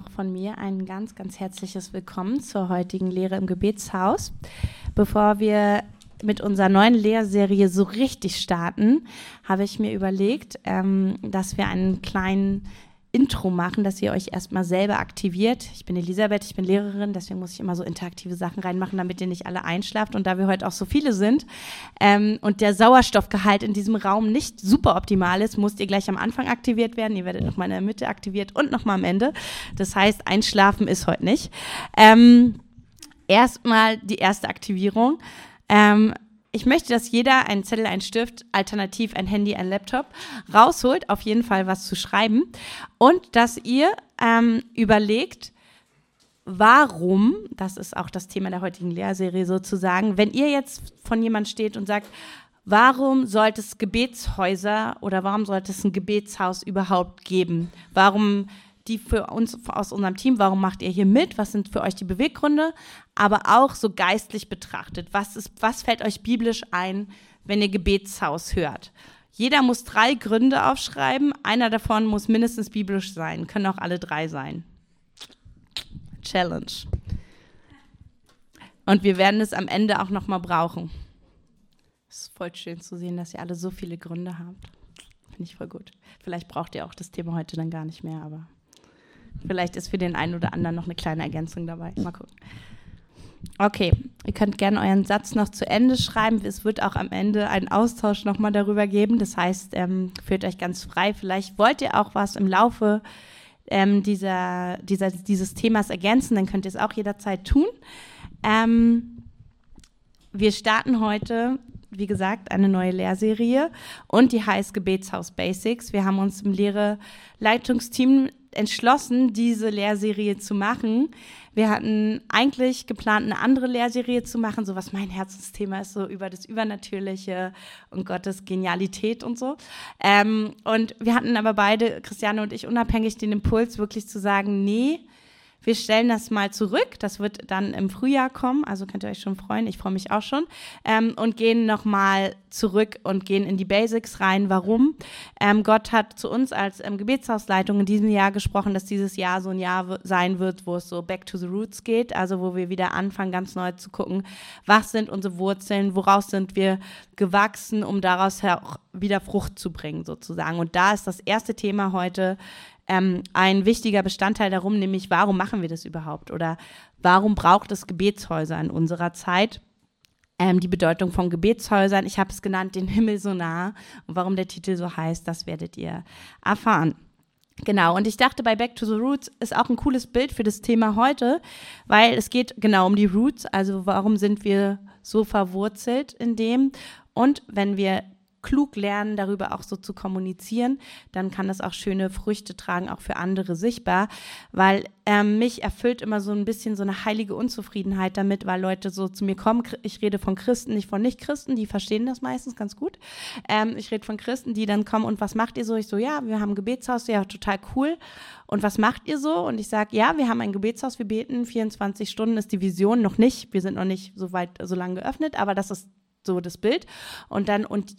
auch von mir ein ganz, ganz herzliches Willkommen zur heutigen Lehre im Gebetshaus. Bevor wir mit unserer neuen Lehrserie so richtig starten, habe ich mir überlegt, ähm, dass wir einen kleinen Intro machen, dass ihr euch erstmal selber aktiviert. Ich bin Elisabeth, ich bin Lehrerin, deswegen muss ich immer so interaktive Sachen reinmachen, damit ihr nicht alle einschlaft. Und da wir heute auch so viele sind ähm, und der Sauerstoffgehalt in diesem Raum nicht super optimal ist, musst ihr gleich am Anfang aktiviert werden. Ihr werdet nochmal in der Mitte aktiviert und nochmal am Ende. Das heißt, einschlafen ist heute nicht. Ähm, erstmal die erste Aktivierung. Ähm, ich möchte, dass jeder einen Zettel, einen Stift, alternativ ein Handy, ein Laptop rausholt, auf jeden Fall was zu schreiben und dass ihr ähm, überlegt, warum, das ist auch das Thema der heutigen Lehrserie sozusagen, wenn ihr jetzt von jemand steht und sagt, warum sollte es Gebetshäuser oder warum sollte es ein Gebetshaus überhaupt geben? Warum die für uns aus unserem Team, warum macht ihr hier mit? Was sind für euch die Beweggründe? Aber auch so geistlich betrachtet, was, ist, was fällt euch biblisch ein, wenn ihr Gebetshaus hört? Jeder muss drei Gründe aufschreiben. Einer davon muss mindestens biblisch sein. Können auch alle drei sein. Challenge. Und wir werden es am Ende auch noch mal brauchen. Es ist voll schön zu sehen, dass ihr alle so viele Gründe habt. Finde ich voll gut. Vielleicht braucht ihr auch das Thema heute dann gar nicht mehr, aber Vielleicht ist für den einen oder anderen noch eine kleine Ergänzung dabei. Mal gucken. Okay, ihr könnt gerne euren Satz noch zu Ende schreiben. Es wird auch am Ende einen Austausch nochmal darüber geben. Das heißt, ähm, fühlt euch ganz frei. Vielleicht wollt ihr auch was im Laufe ähm, dieser, dieser, dieses Themas ergänzen, dann könnt ihr es auch jederzeit tun. Ähm, wir starten heute, wie gesagt, eine neue Lehrserie und die heißt Gebetshaus Basics. Wir haben uns im Lehre-Leitungsteam entschlossen, diese Lehrserie zu machen. Wir hatten eigentlich geplant, eine andere Lehrserie zu machen, so was mein Herzensthema ist, so über das Übernatürliche und Gottes Genialität und so. Ähm, und wir hatten aber beide, Christiane und ich, unabhängig den Impuls, wirklich zu sagen, nee, wir stellen das mal zurück. Das wird dann im Frühjahr kommen, also könnt ihr euch schon freuen. Ich freue mich auch schon. Ähm, und gehen nochmal zurück und gehen in die Basics rein. Warum? Ähm, Gott hat zu uns als ähm, Gebetshausleitung in diesem Jahr gesprochen, dass dieses Jahr so ein Jahr sein wird, wo es so back to the roots geht. Also wo wir wieder anfangen, ganz neu zu gucken, was sind unsere Wurzeln, woraus sind wir gewachsen, um daraus auch wieder Frucht zu bringen, sozusagen. Und da ist das erste Thema heute ähm, ein wichtiger Bestandteil darum, nämlich warum machen wir das überhaupt oder warum braucht es Gebetshäuser in unserer Zeit? Ähm, die Bedeutung von Gebetshäusern, ich habe es genannt, den Himmel so nah und warum der Titel so heißt, das werdet ihr erfahren. Genau, und ich dachte, bei Back to the Roots ist auch ein cooles Bild für das Thema heute, weil es geht genau um die Roots, also warum sind wir so verwurzelt in dem. Und wenn wir klug lernen, darüber auch so zu kommunizieren, dann kann das auch schöne Früchte tragen, auch für andere sichtbar, weil ähm, mich erfüllt immer so ein bisschen so eine heilige Unzufriedenheit damit, weil Leute so zu mir kommen, ich rede von Christen, nicht von Nicht-Christen, die verstehen das meistens ganz gut. Ähm, ich rede von Christen, die dann kommen und was macht ihr so? Ich so, ja, wir haben ein Gebetshaus, ja, total cool. Und was macht ihr so? Und ich sage, ja, wir haben ein Gebetshaus, wir beten 24 Stunden, ist die Vision noch nicht, wir sind noch nicht so weit, so lange geöffnet, aber das ist so das Bild. Und dann, und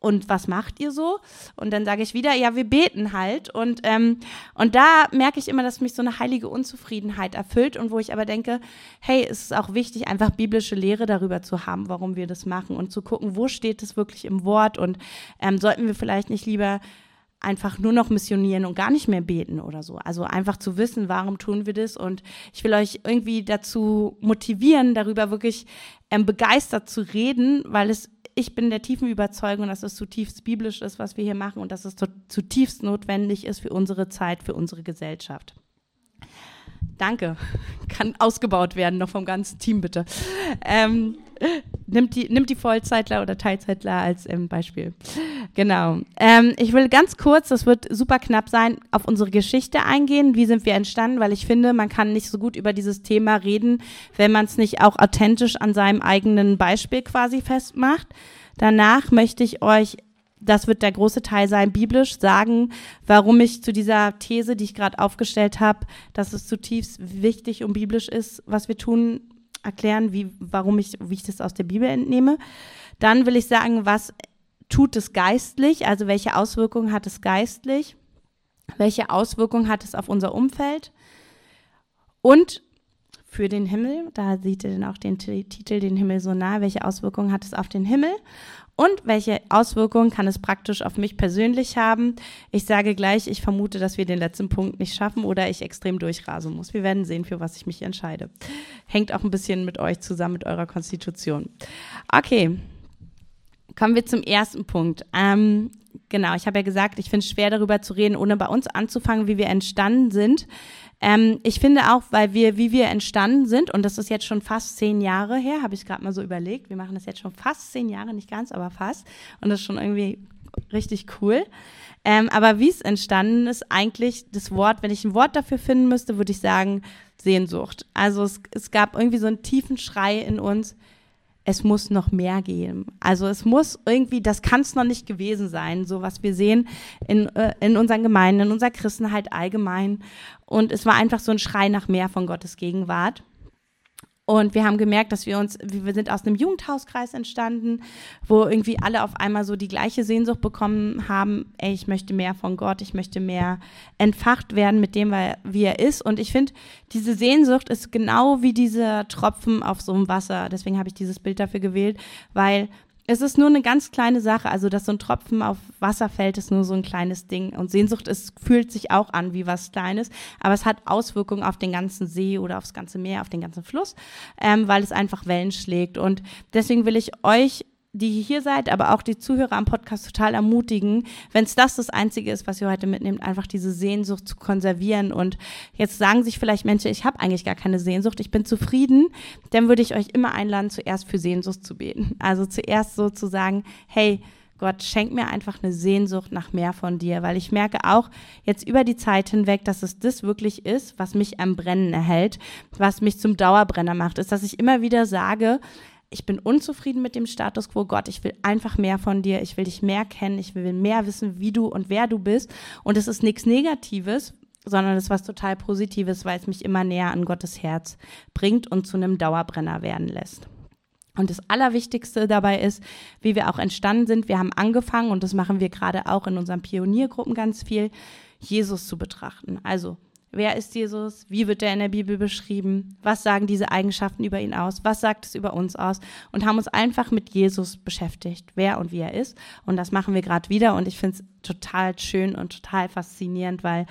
und was macht ihr so? Und dann sage ich wieder, ja, wir beten halt. Und, ähm, und da merke ich immer, dass mich so eine heilige Unzufriedenheit erfüllt und wo ich aber denke, hey, es ist auch wichtig, einfach biblische Lehre darüber zu haben, warum wir das machen und zu gucken, wo steht es wirklich im Wort und ähm, sollten wir vielleicht nicht lieber einfach nur noch missionieren und gar nicht mehr beten oder so. Also einfach zu wissen, warum tun wir das und ich will euch irgendwie dazu motivieren, darüber wirklich ähm, begeistert zu reden, weil es ich bin der tiefen Überzeugung, dass es zutiefst biblisch ist, was wir hier machen und dass es zutiefst notwendig ist für unsere Zeit, für unsere Gesellschaft. Danke. Kann ausgebaut werden, noch vom ganzen Team bitte. Ähm, nimmt, die, nimmt die Vollzeitler oder Teilzeitler als ähm, Beispiel. Genau. Ähm, ich will ganz kurz, das wird super knapp sein, auf unsere Geschichte eingehen. Wie sind wir entstanden? Weil ich finde, man kann nicht so gut über dieses Thema reden, wenn man es nicht auch authentisch an seinem eigenen Beispiel quasi festmacht. Danach möchte ich euch das wird der große Teil sein, biblisch sagen, warum ich zu dieser These, die ich gerade aufgestellt habe, dass es zutiefst wichtig und biblisch ist, was wir tun, erklären, wie, warum ich, wie ich das aus der Bibel entnehme. Dann will ich sagen, was tut es geistlich, also welche Auswirkungen hat es geistlich. welche Auswirkungen hat es auf unser Umfeld und für den Himmel, da seht ihr dann auch den Titel, den Himmel so nah, welche Auswirkungen hat es auf den Himmel und welche Auswirkungen kann es praktisch auf mich persönlich haben. Ich sage gleich, ich vermute, dass wir den letzten Punkt nicht schaffen oder ich extrem durchrasen muss. Wir werden sehen, für was ich mich entscheide. Hängt auch ein bisschen mit euch zusammen, mit eurer Konstitution. Okay, kommen wir zum ersten Punkt. Ähm, genau, ich habe ja gesagt, ich finde es schwer darüber zu reden, ohne bei uns anzufangen, wie wir entstanden sind. Ähm, ich finde auch, weil wir, wie wir entstanden sind, und das ist jetzt schon fast zehn Jahre her, habe ich gerade mal so überlegt. Wir machen das jetzt schon fast zehn Jahre, nicht ganz, aber fast. Und das ist schon irgendwie richtig cool. Ähm, aber wie es entstanden ist, eigentlich das Wort, wenn ich ein Wort dafür finden müsste, würde ich sagen Sehnsucht. Also es, es gab irgendwie so einen tiefen Schrei in uns, es muss noch mehr geben. Also es muss irgendwie, das kann es noch nicht gewesen sein, so was wir sehen in, äh, in unseren Gemeinden, in unserer Christenheit allgemein. Und es war einfach so ein Schrei nach mehr von Gottes Gegenwart. Und wir haben gemerkt, dass wir uns, wir sind aus einem Jugendhauskreis entstanden, wo irgendwie alle auf einmal so die gleiche Sehnsucht bekommen haben, ey, ich möchte mehr von Gott, ich möchte mehr entfacht werden mit dem, wie er ist. Und ich finde, diese Sehnsucht ist genau wie dieser Tropfen auf so einem Wasser. Deswegen habe ich dieses Bild dafür gewählt, weil es ist nur eine ganz kleine Sache, also dass so ein Tropfen auf Wasser fällt, ist nur so ein kleines Ding. Und Sehnsucht ist, fühlt sich auch an wie was Kleines, aber es hat Auswirkungen auf den ganzen See oder aufs ganze Meer, auf den ganzen Fluss, ähm, weil es einfach Wellen schlägt. Und deswegen will ich euch die hier seid, aber auch die Zuhörer am Podcast total ermutigen, wenn es das das Einzige ist, was ihr heute mitnehmt, einfach diese Sehnsucht zu konservieren. Und jetzt sagen sich vielleicht Menschen, ich habe eigentlich gar keine Sehnsucht, ich bin zufrieden, dann würde ich euch immer einladen, zuerst für Sehnsucht zu beten. Also zuerst so zu sagen, hey, Gott, schenk mir einfach eine Sehnsucht nach mehr von dir, weil ich merke auch jetzt über die Zeit hinweg, dass es das wirklich ist, was mich am Brennen erhält, was mich zum Dauerbrenner macht, ist, dass ich immer wieder sage, ich bin unzufrieden mit dem Status quo. Gott, ich will einfach mehr von dir. Ich will dich mehr kennen. Ich will mehr wissen, wie du und wer du bist. Und es ist nichts Negatives, sondern es ist was total Positives, weil es mich immer näher an Gottes Herz bringt und zu einem Dauerbrenner werden lässt. Und das Allerwichtigste dabei ist, wie wir auch entstanden sind. Wir haben angefangen, und das machen wir gerade auch in unseren Pioniergruppen ganz viel, Jesus zu betrachten. Also Wer ist Jesus? Wie wird er in der Bibel beschrieben? Was sagen diese Eigenschaften über ihn aus? Was sagt es über uns aus? Und haben uns einfach mit Jesus beschäftigt, wer und wie er ist. Und das machen wir gerade wieder. Und ich finde es total schön und total faszinierend, weil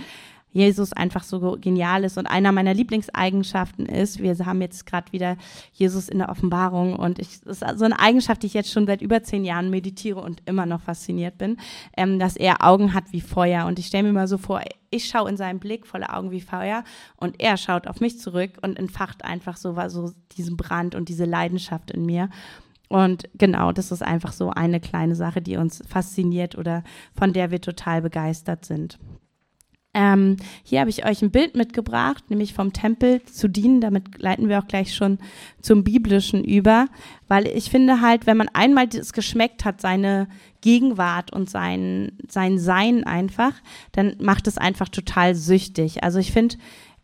Jesus einfach so genial ist und einer meiner Lieblingseigenschaften ist, wir haben jetzt gerade wieder Jesus in der Offenbarung und ich, das ist so eine Eigenschaft, die ich jetzt schon seit über zehn Jahren meditiere und immer noch fasziniert bin, ähm, dass er Augen hat wie Feuer und ich stelle mir mal so vor, ich schaue in seinen Blick voller Augen wie Feuer und er schaut auf mich zurück und entfacht einfach so, so diesen Brand und diese Leidenschaft in mir. Und genau, das ist einfach so eine kleine Sache, die uns fasziniert oder von der wir total begeistert sind. Ähm, hier habe ich euch ein Bild mitgebracht, nämlich vom Tempel zu dienen. Damit leiten wir auch gleich schon zum Biblischen über, weil ich finde halt, wenn man einmal das geschmeckt hat, seine Gegenwart und sein, sein Sein einfach, dann macht es einfach total süchtig. Also ich finde,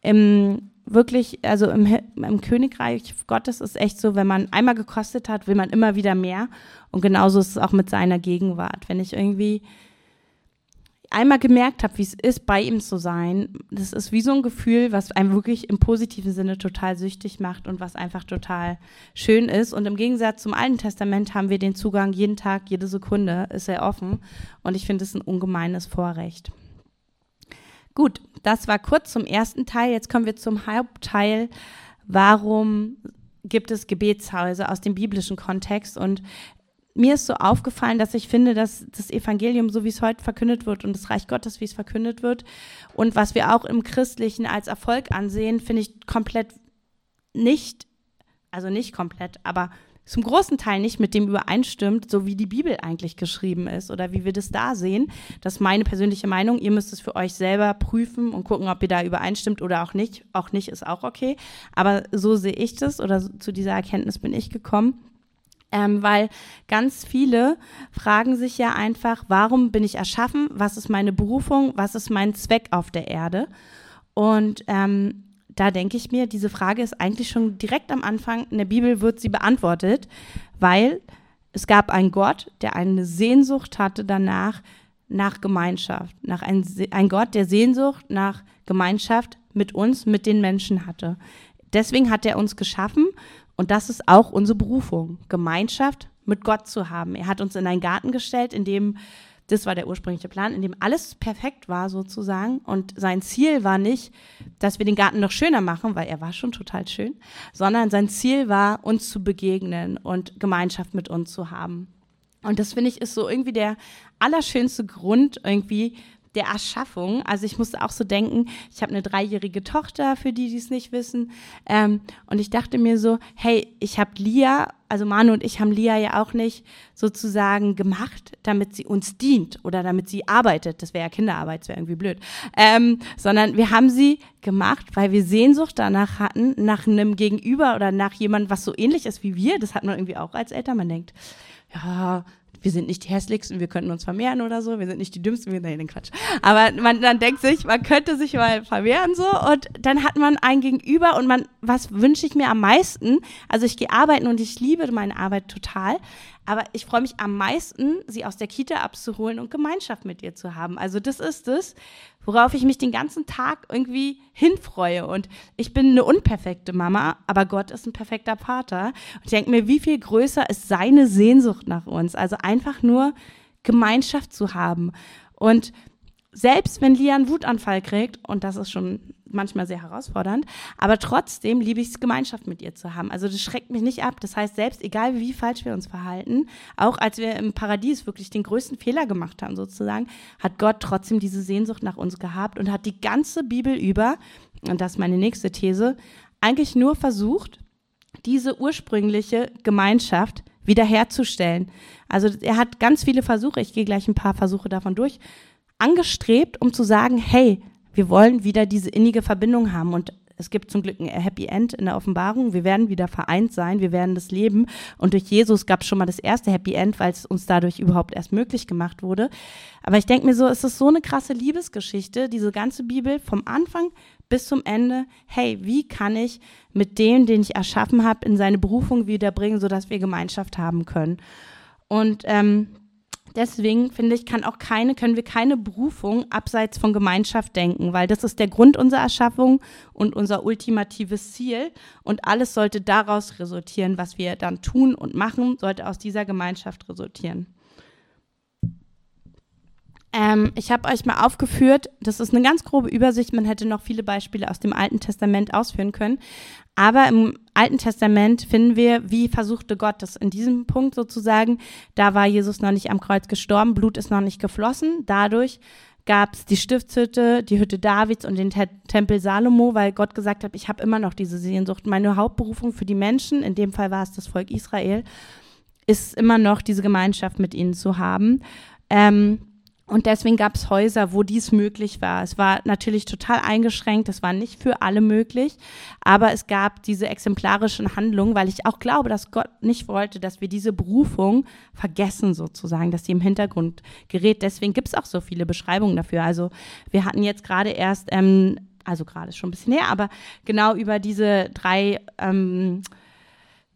im wirklich, also im, im Königreich Gottes ist echt so, wenn man einmal gekostet hat, will man immer wieder mehr. Und genauso ist es auch mit seiner Gegenwart. Wenn ich irgendwie einmal gemerkt habe, wie es ist, bei ihm zu sein, das ist wie so ein Gefühl, was einem wirklich im positiven Sinne total süchtig macht und was einfach total schön ist. Und im Gegensatz zum Alten Testament haben wir den Zugang jeden Tag, jede Sekunde ist er offen. Und ich finde es ein ungemeines Vorrecht. Gut, das war kurz zum ersten Teil. Jetzt kommen wir zum Hauptteil. Warum gibt es Gebetshäuser aus dem biblischen Kontext? Und mir ist so aufgefallen, dass ich finde, dass das Evangelium, so wie es heute verkündet wird und das Reich Gottes, wie es verkündet wird und was wir auch im Christlichen als Erfolg ansehen, finde ich komplett nicht, also nicht komplett, aber zum großen Teil nicht mit dem übereinstimmt, so wie die Bibel eigentlich geschrieben ist oder wie wir das da sehen. Das ist meine persönliche Meinung. Ihr müsst es für euch selber prüfen und gucken, ob ihr da übereinstimmt oder auch nicht. Auch nicht ist auch okay. Aber so sehe ich das oder zu dieser Erkenntnis bin ich gekommen. Ähm, weil ganz viele fragen sich ja einfach, warum bin ich erschaffen? Was ist meine Berufung? Was ist mein Zweck auf der Erde? Und ähm, da denke ich mir, diese Frage ist eigentlich schon direkt am Anfang in der Bibel wird sie beantwortet, weil es gab einen Gott, der eine Sehnsucht hatte danach, nach Gemeinschaft, nach ein, ein Gott, der Sehnsucht nach Gemeinschaft mit uns, mit den Menschen hatte. Deswegen hat er uns geschaffen und das ist auch unsere Berufung, Gemeinschaft mit Gott zu haben. Er hat uns in einen Garten gestellt, in dem das war der ursprüngliche Plan, in dem alles perfekt war sozusagen. Und sein Ziel war nicht, dass wir den Garten noch schöner machen, weil er war schon total schön, sondern sein Ziel war, uns zu begegnen und Gemeinschaft mit uns zu haben. Und das finde ich ist so irgendwie der allerschönste Grund irgendwie der Erschaffung. Also ich musste auch so denken, ich habe eine dreijährige Tochter, für die, die es nicht wissen. Ähm, und ich dachte mir so, hey, ich habe Lia, also Manu und ich haben Lia ja auch nicht sozusagen gemacht, damit sie uns dient oder damit sie arbeitet. Das wäre ja Kinderarbeit, das wäre irgendwie blöd. Ähm, sondern wir haben sie gemacht, weil wir Sehnsucht danach hatten, nach einem Gegenüber oder nach jemandem, was so ähnlich ist wie wir. Das hat man irgendwie auch als Eltern. Man denkt, ja, wir sind nicht die hässlichsten, wir könnten uns vermehren oder so, wir sind nicht die dümmsten, wir, nee, den Quatsch. Aber man dann denkt sich, man könnte sich mal vermehren so und dann hat man ein Gegenüber und man, was wünsche ich mir am meisten? Also ich gehe arbeiten und ich liebe meine Arbeit total, aber ich freue mich am meisten, sie aus der Kita abzuholen und Gemeinschaft mit ihr zu haben. Also das ist es, worauf ich mich den ganzen Tag irgendwie hinfreue. Und ich bin eine unperfekte Mama, aber Gott ist ein perfekter Vater. Und ich denke mir, wie viel größer ist seine Sehnsucht nach uns? Also einfach nur Gemeinschaft zu haben. Und selbst wenn Lia einen Wutanfall kriegt, und das ist schon manchmal sehr herausfordernd, aber trotzdem liebe ich es, Gemeinschaft mit ihr zu haben. Also das schreckt mich nicht ab. Das heißt, selbst egal wie falsch wir uns verhalten, auch als wir im Paradies wirklich den größten Fehler gemacht haben sozusagen, hat Gott trotzdem diese Sehnsucht nach uns gehabt und hat die ganze Bibel über, und das ist meine nächste These, eigentlich nur versucht, diese ursprüngliche Gemeinschaft wiederherzustellen. Also er hat ganz viele Versuche, ich gehe gleich ein paar Versuche davon durch, angestrebt, um zu sagen, hey, wir wollen wieder diese innige Verbindung haben und es gibt zum Glück ein Happy End in der Offenbarung. Wir werden wieder vereint sein, wir werden das leben. Und durch Jesus gab es schon mal das erste Happy End, weil es uns dadurch überhaupt erst möglich gemacht wurde. Aber ich denke mir so, es ist so eine krasse Liebesgeschichte, diese ganze Bibel vom Anfang bis zum Ende. Hey, wie kann ich mit dem, den ich erschaffen habe, in seine Berufung wiederbringen, sodass wir Gemeinschaft haben können? Und ähm, Deswegen finde ich, kann auch keine, können wir keine Berufung abseits von Gemeinschaft denken, weil das ist der Grund unserer Erschaffung und unser ultimatives Ziel. Und alles sollte daraus resultieren, was wir dann tun und machen, sollte aus dieser Gemeinschaft resultieren. Ähm, ich habe euch mal aufgeführt, das ist eine ganz grobe Übersicht, man hätte noch viele Beispiele aus dem Alten Testament ausführen können. Aber im Alten Testament finden wir, wie versuchte Gott das in diesem Punkt sozusagen. Da war Jesus noch nicht am Kreuz gestorben, Blut ist noch nicht geflossen. Dadurch gab es die Stiftshütte, die Hütte Davids und den Te Tempel Salomo, weil Gott gesagt hat, ich habe immer noch diese Sehnsucht. Meine Hauptberufung für die Menschen, in dem Fall war es das Volk Israel, ist immer noch diese Gemeinschaft mit ihnen zu haben. Ähm, und deswegen gab es Häuser, wo dies möglich war. Es war natürlich total eingeschränkt, es war nicht für alle möglich, aber es gab diese exemplarischen Handlungen, weil ich auch glaube, dass Gott nicht wollte, dass wir diese Berufung vergessen sozusagen, dass sie im Hintergrund gerät. Deswegen gibt es auch so viele Beschreibungen dafür. Also wir hatten jetzt gerade erst, ähm, also gerade schon ein bisschen her, aber genau über diese drei ähm,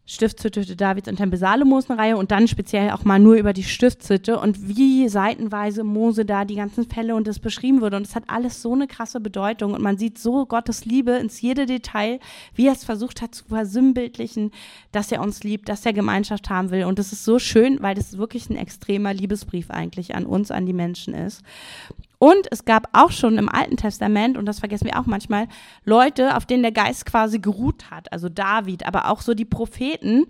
Stiftshütte Davids und Tempel Salomos Reihe und dann speziell auch mal nur über die Stiftshütte und wie seitenweise Mose da die ganzen Fälle und das beschrieben wurde. Und es hat alles so eine krasse Bedeutung und man sieht so Gottes Liebe ins jede Detail, wie er es versucht hat zu versinnbildlichen, dass er uns liebt, dass er Gemeinschaft haben will. Und das ist so schön, weil das wirklich ein extremer Liebesbrief eigentlich an uns, an die Menschen ist. Und es gab auch schon im Alten Testament, und das vergessen wir auch manchmal, Leute, auf denen der Geist quasi geruht hat, also David, aber auch so die Propheten,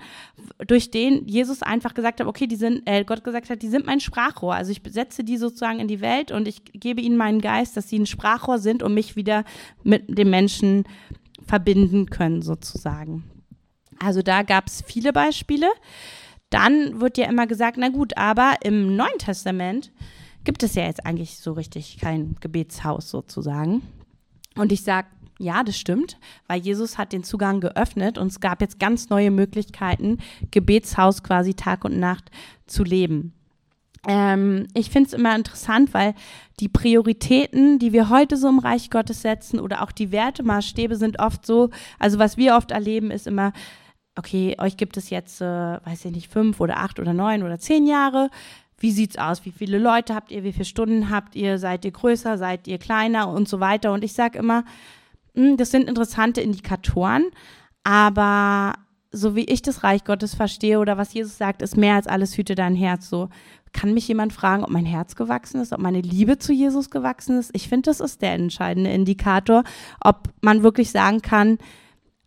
durch denen Jesus einfach gesagt hat, okay, die sind, äh, Gott gesagt hat, die sind mein Sprachrohr. Also ich setze die sozusagen in die Welt und ich gebe ihnen meinen Geist, dass sie ein Sprachrohr sind und mich wieder mit dem Menschen verbinden können, sozusagen. Also da gab es viele Beispiele. Dann wird ja immer gesagt, na gut, aber im Neuen Testament gibt es ja jetzt eigentlich so richtig kein Gebetshaus sozusagen. Und ich sage, ja, das stimmt, weil Jesus hat den Zugang geöffnet und es gab jetzt ganz neue Möglichkeiten, Gebetshaus quasi Tag und Nacht zu leben. Ähm, ich finde es immer interessant, weil die Prioritäten, die wir heute so im Reich Gottes setzen oder auch die Wertemaßstäbe sind oft so, also was wir oft erleben, ist immer, okay, euch gibt es jetzt, äh, weiß ich nicht, fünf oder acht oder neun oder zehn Jahre wie sieht's aus? Wie viele Leute habt ihr? Wie viele Stunden habt ihr? Seid ihr größer? Seid ihr kleiner? Und so weiter. Und ich sage immer, hm, das sind interessante Indikatoren, aber so wie ich das Reich Gottes verstehe oder was Jesus sagt, ist mehr als alles hüte dein Herz. So kann mich jemand fragen, ob mein Herz gewachsen ist, ob meine Liebe zu Jesus gewachsen ist. Ich finde, das ist der entscheidende Indikator, ob man wirklich sagen kann,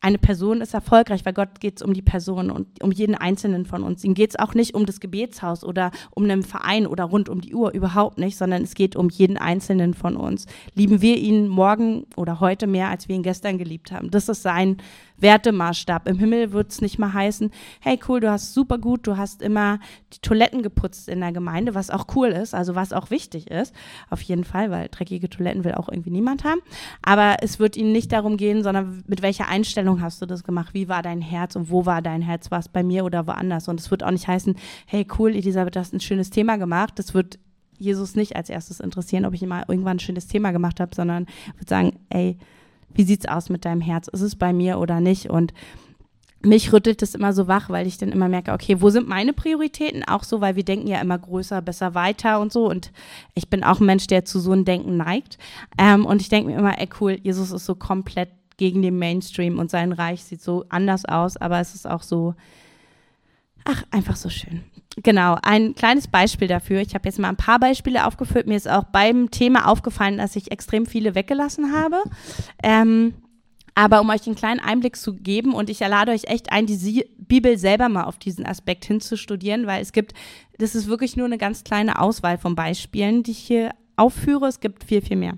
eine Person ist erfolgreich, weil Gott geht es um die Person und um jeden Einzelnen von uns. Ihm geht es auch nicht um das Gebetshaus oder um einen Verein oder rund um die Uhr, überhaupt nicht, sondern es geht um jeden Einzelnen von uns. Lieben wir ihn morgen oder heute mehr, als wir ihn gestern geliebt haben. Das ist sein Wertemaßstab. Im Himmel wird es nicht mal heißen, hey cool, du hast super gut, du hast immer die Toiletten geputzt in der Gemeinde, was auch cool ist, also was auch wichtig ist, auf jeden Fall, weil dreckige Toiletten will auch irgendwie niemand haben. Aber es wird ihnen nicht darum gehen, sondern mit welcher Einstellung hast du das gemacht? Wie war dein Herz und wo war dein Herz? War es bei mir oder woanders? Und es wird auch nicht heißen, hey cool, Elisabeth, du hast ein schönes Thema gemacht. Das wird Jesus nicht als erstes interessieren, ob ich immer irgendwann ein schönes Thema gemacht habe, sondern wird sagen, ey, wie sieht's aus mit deinem Herz? Ist es bei mir oder nicht? Und mich rüttelt es immer so wach, weil ich dann immer merke, okay, wo sind meine Prioritäten? Auch so, weil wir denken ja immer größer, besser, weiter und so. Und ich bin auch ein Mensch, der zu so einem Denken neigt. Ähm, und ich denke mir immer, ey, cool, Jesus ist so komplett gegen den Mainstream und sein Reich sieht so anders aus, aber es ist auch so, ach, einfach so schön. Genau, ein kleines Beispiel dafür. Ich habe jetzt mal ein paar Beispiele aufgeführt. Mir ist auch beim Thema aufgefallen, dass ich extrem viele weggelassen habe. Ähm, aber um euch einen kleinen Einblick zu geben, und ich lade euch echt ein, die Bibel selber mal auf diesen Aspekt hinzustudieren, weil es gibt, das ist wirklich nur eine ganz kleine Auswahl von Beispielen, die ich hier aufführe. Es gibt viel, viel mehr.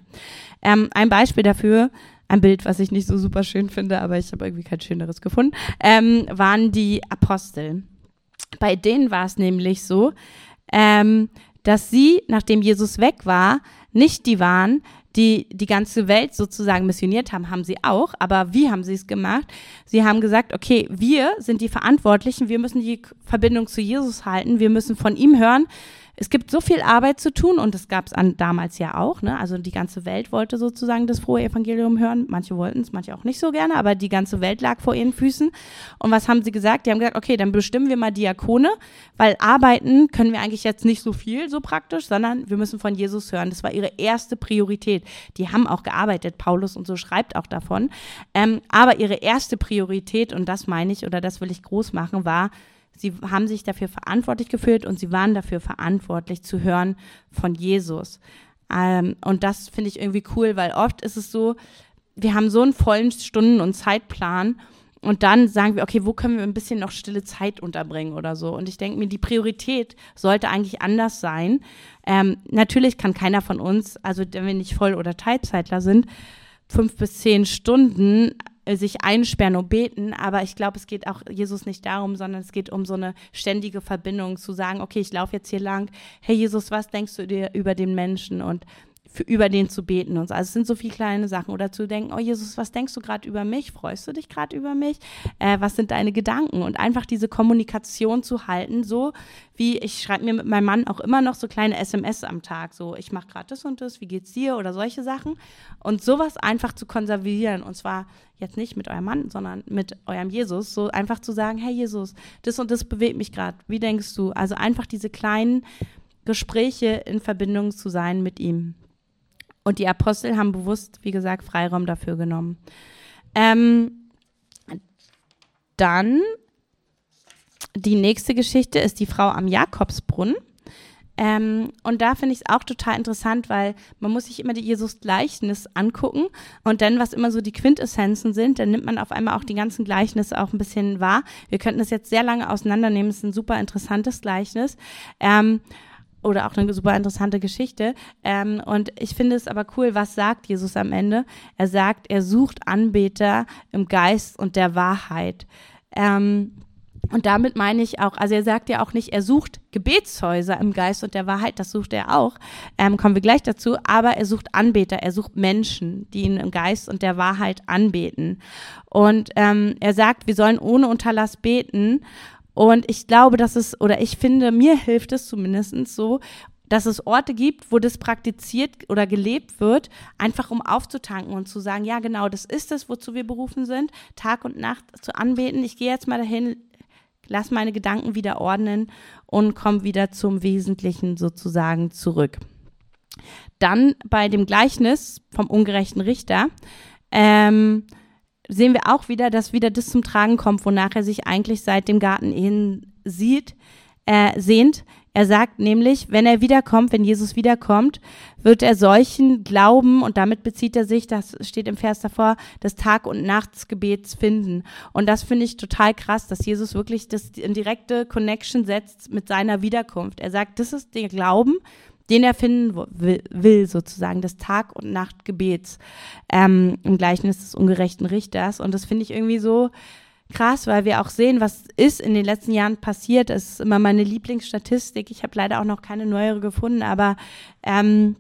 Ähm, ein Beispiel dafür, ein Bild, was ich nicht so super schön finde, aber ich habe irgendwie kein schöneres gefunden, ähm, waren die Apostel. Bei denen war es nämlich so, ähm, dass sie, nachdem Jesus weg war, nicht die waren, die die ganze Welt sozusagen missioniert haben, haben sie auch. Aber wie haben sie es gemacht? Sie haben gesagt, okay, wir sind die Verantwortlichen, wir müssen die Verbindung zu Jesus halten, wir müssen von ihm hören, es gibt so viel Arbeit zu tun und das gab es damals ja auch. Ne? Also die ganze Welt wollte sozusagen das frohe Evangelium hören. Manche wollten es, manche auch nicht so gerne, aber die ganze Welt lag vor ihren Füßen. Und was haben sie gesagt? Die haben gesagt, okay, dann bestimmen wir mal Diakone, weil arbeiten können wir eigentlich jetzt nicht so viel, so praktisch, sondern wir müssen von Jesus hören. Das war ihre erste Priorität. Die haben auch gearbeitet, Paulus und so schreibt auch davon. Ähm, aber ihre erste Priorität, und das meine ich oder das will ich groß machen, war, Sie haben sich dafür verantwortlich gefühlt und sie waren dafür verantwortlich zu hören von Jesus. Ähm, und das finde ich irgendwie cool, weil oft ist es so, wir haben so einen vollen Stunden- und Zeitplan und dann sagen wir, okay, wo können wir ein bisschen noch stille Zeit unterbringen oder so. Und ich denke mir, die Priorität sollte eigentlich anders sein. Ähm, natürlich kann keiner von uns, also wenn wir nicht Voll- oder Teilzeitler sind, fünf bis zehn Stunden sich einsperren und beten, aber ich glaube, es geht auch Jesus nicht darum, sondern es geht um so eine ständige Verbindung, zu sagen, okay, ich laufe jetzt hier lang, hey Jesus, was denkst du dir über den Menschen? Und für, über den zu beten und so. Also es sind so viele kleine Sachen. Oder zu denken, oh Jesus, was denkst du gerade über mich? Freust du dich gerade über mich? Äh, was sind deine Gedanken? Und einfach diese Kommunikation zu halten, so wie ich schreibe mir mit meinem Mann auch immer noch so kleine SMS am Tag. So, ich mache gerade das und das, wie geht's dir? Oder solche Sachen. Und sowas einfach zu konservieren. Und zwar jetzt nicht mit eurem Mann, sondern mit eurem Jesus. So einfach zu sagen, hey Jesus, das und das bewegt mich gerade. Wie denkst du? Also einfach diese kleinen Gespräche in Verbindung zu sein mit ihm. Und die Apostel haben bewusst, wie gesagt, Freiraum dafür genommen. Ähm, dann die nächste Geschichte ist die Frau am Jakobsbrunnen. Ähm, und da finde ich es auch total interessant, weil man muss sich immer die Jesus-Gleichnis angucken und dann, was immer so die Quintessenzen sind, dann nimmt man auf einmal auch die ganzen Gleichnisse auch ein bisschen wahr. Wir könnten das jetzt sehr lange auseinandernehmen, es ist ein super interessantes Gleichnis. Ähm, oder auch eine super interessante Geschichte. Ähm, und ich finde es aber cool, was sagt Jesus am Ende? Er sagt, er sucht Anbeter im Geist und der Wahrheit. Ähm, und damit meine ich auch, also er sagt ja auch nicht, er sucht Gebetshäuser im Geist und der Wahrheit, das sucht er auch, ähm, kommen wir gleich dazu, aber er sucht Anbeter, er sucht Menschen, die ihn im Geist und der Wahrheit anbeten. Und ähm, er sagt, wir sollen ohne Unterlass beten und ich glaube, dass es, oder ich finde, mir hilft es zumindest so, dass es Orte gibt, wo das praktiziert oder gelebt wird, einfach um aufzutanken und zu sagen, ja genau, das ist es, wozu wir berufen sind, Tag und Nacht zu anbeten. Ich gehe jetzt mal dahin, lass meine Gedanken wieder ordnen und komm wieder zum Wesentlichen sozusagen zurück. Dann bei dem Gleichnis vom ungerechten Richter ähm, sehen wir auch wieder, dass wieder das zum Tragen kommt, wonach er sich eigentlich seit dem Garten hin sieht, äh, sehnt. Er sagt nämlich, wenn er wiederkommt, wenn Jesus wiederkommt, wird er solchen Glauben, und damit bezieht er sich, das steht im Vers davor, des Tag- und Nachtsgebets finden. Und das finde ich total krass, dass Jesus wirklich das in direkte Connection setzt mit seiner Wiederkunft. Er sagt, das ist der Glauben, den er finden will, sozusagen, des Tag- und Nachtgebets ähm, im Gleichnis des ungerechten Richters. Und das finde ich irgendwie so, krass, weil wir auch sehen, was ist in den letzten Jahren passiert. Das ist immer meine Lieblingsstatistik. Ich habe leider auch noch keine neuere gefunden, aber ähm,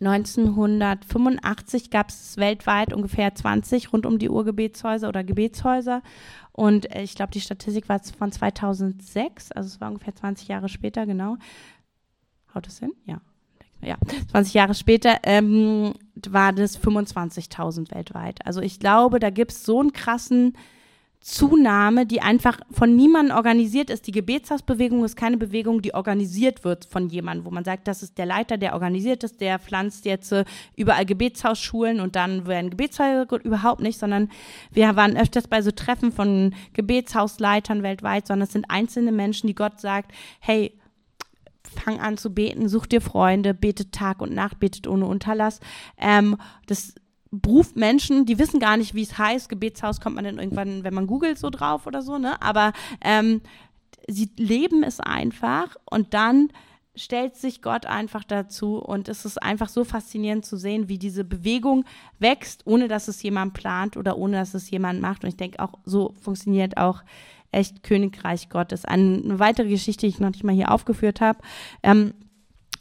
1985 gab es weltweit ungefähr 20 rund um die Uhr Gebetshäuser oder Gebetshäuser. Und äh, ich glaube, die Statistik war von 2006, also es war ungefähr 20 Jahre später, genau. Haut das hin? Ja. Ja, 20 Jahre später ähm, war das 25.000 weltweit. Also ich glaube, da gibt es so einen krassen Zunahme, die einfach von niemandem organisiert ist. Die Gebetshausbewegung ist keine Bewegung, die organisiert wird von jemandem, wo man sagt, das ist der Leiter, der organisiert ist, der pflanzt jetzt äh, überall Gebetshausschulen und dann werden Gebetshäuser überhaupt nicht, sondern wir waren öfters bei so Treffen von Gebetshausleitern weltweit, sondern es sind einzelne Menschen, die Gott sagt, hey, fang an zu beten, such dir Freunde, betet Tag und Nacht, betet ohne Unterlass. Ähm, das beruft Menschen, die wissen gar nicht, wie es heißt. Gebetshaus kommt man dann irgendwann, wenn man googelt, so drauf oder so, ne? Aber ähm, sie leben es einfach und dann stellt sich Gott einfach dazu und es ist einfach so faszinierend zu sehen, wie diese Bewegung wächst, ohne dass es jemand plant oder ohne dass es jemand macht. Und ich denke auch, so funktioniert auch echt Königreich Gottes. Eine weitere Geschichte, die ich noch nicht mal hier aufgeführt habe. Ähm,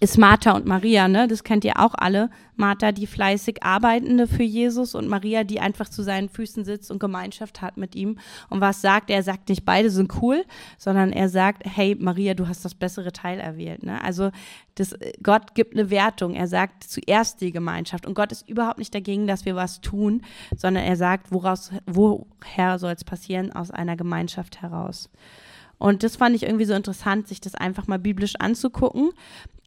ist Martha und Maria, ne? Das kennt ihr auch alle. Martha, die fleißig Arbeitende für Jesus und Maria, die einfach zu seinen Füßen sitzt und Gemeinschaft hat mit ihm. Und was sagt er? Er sagt nicht, beide sind cool, sondern er sagt, hey Maria, du hast das bessere Teil erwählt. Ne? Also das, Gott gibt eine Wertung. Er sagt zuerst die Gemeinschaft. Und Gott ist überhaupt nicht dagegen, dass wir was tun, sondern er sagt, woraus, woher soll es passieren? Aus einer Gemeinschaft heraus. Und das fand ich irgendwie so interessant, sich das einfach mal biblisch anzugucken.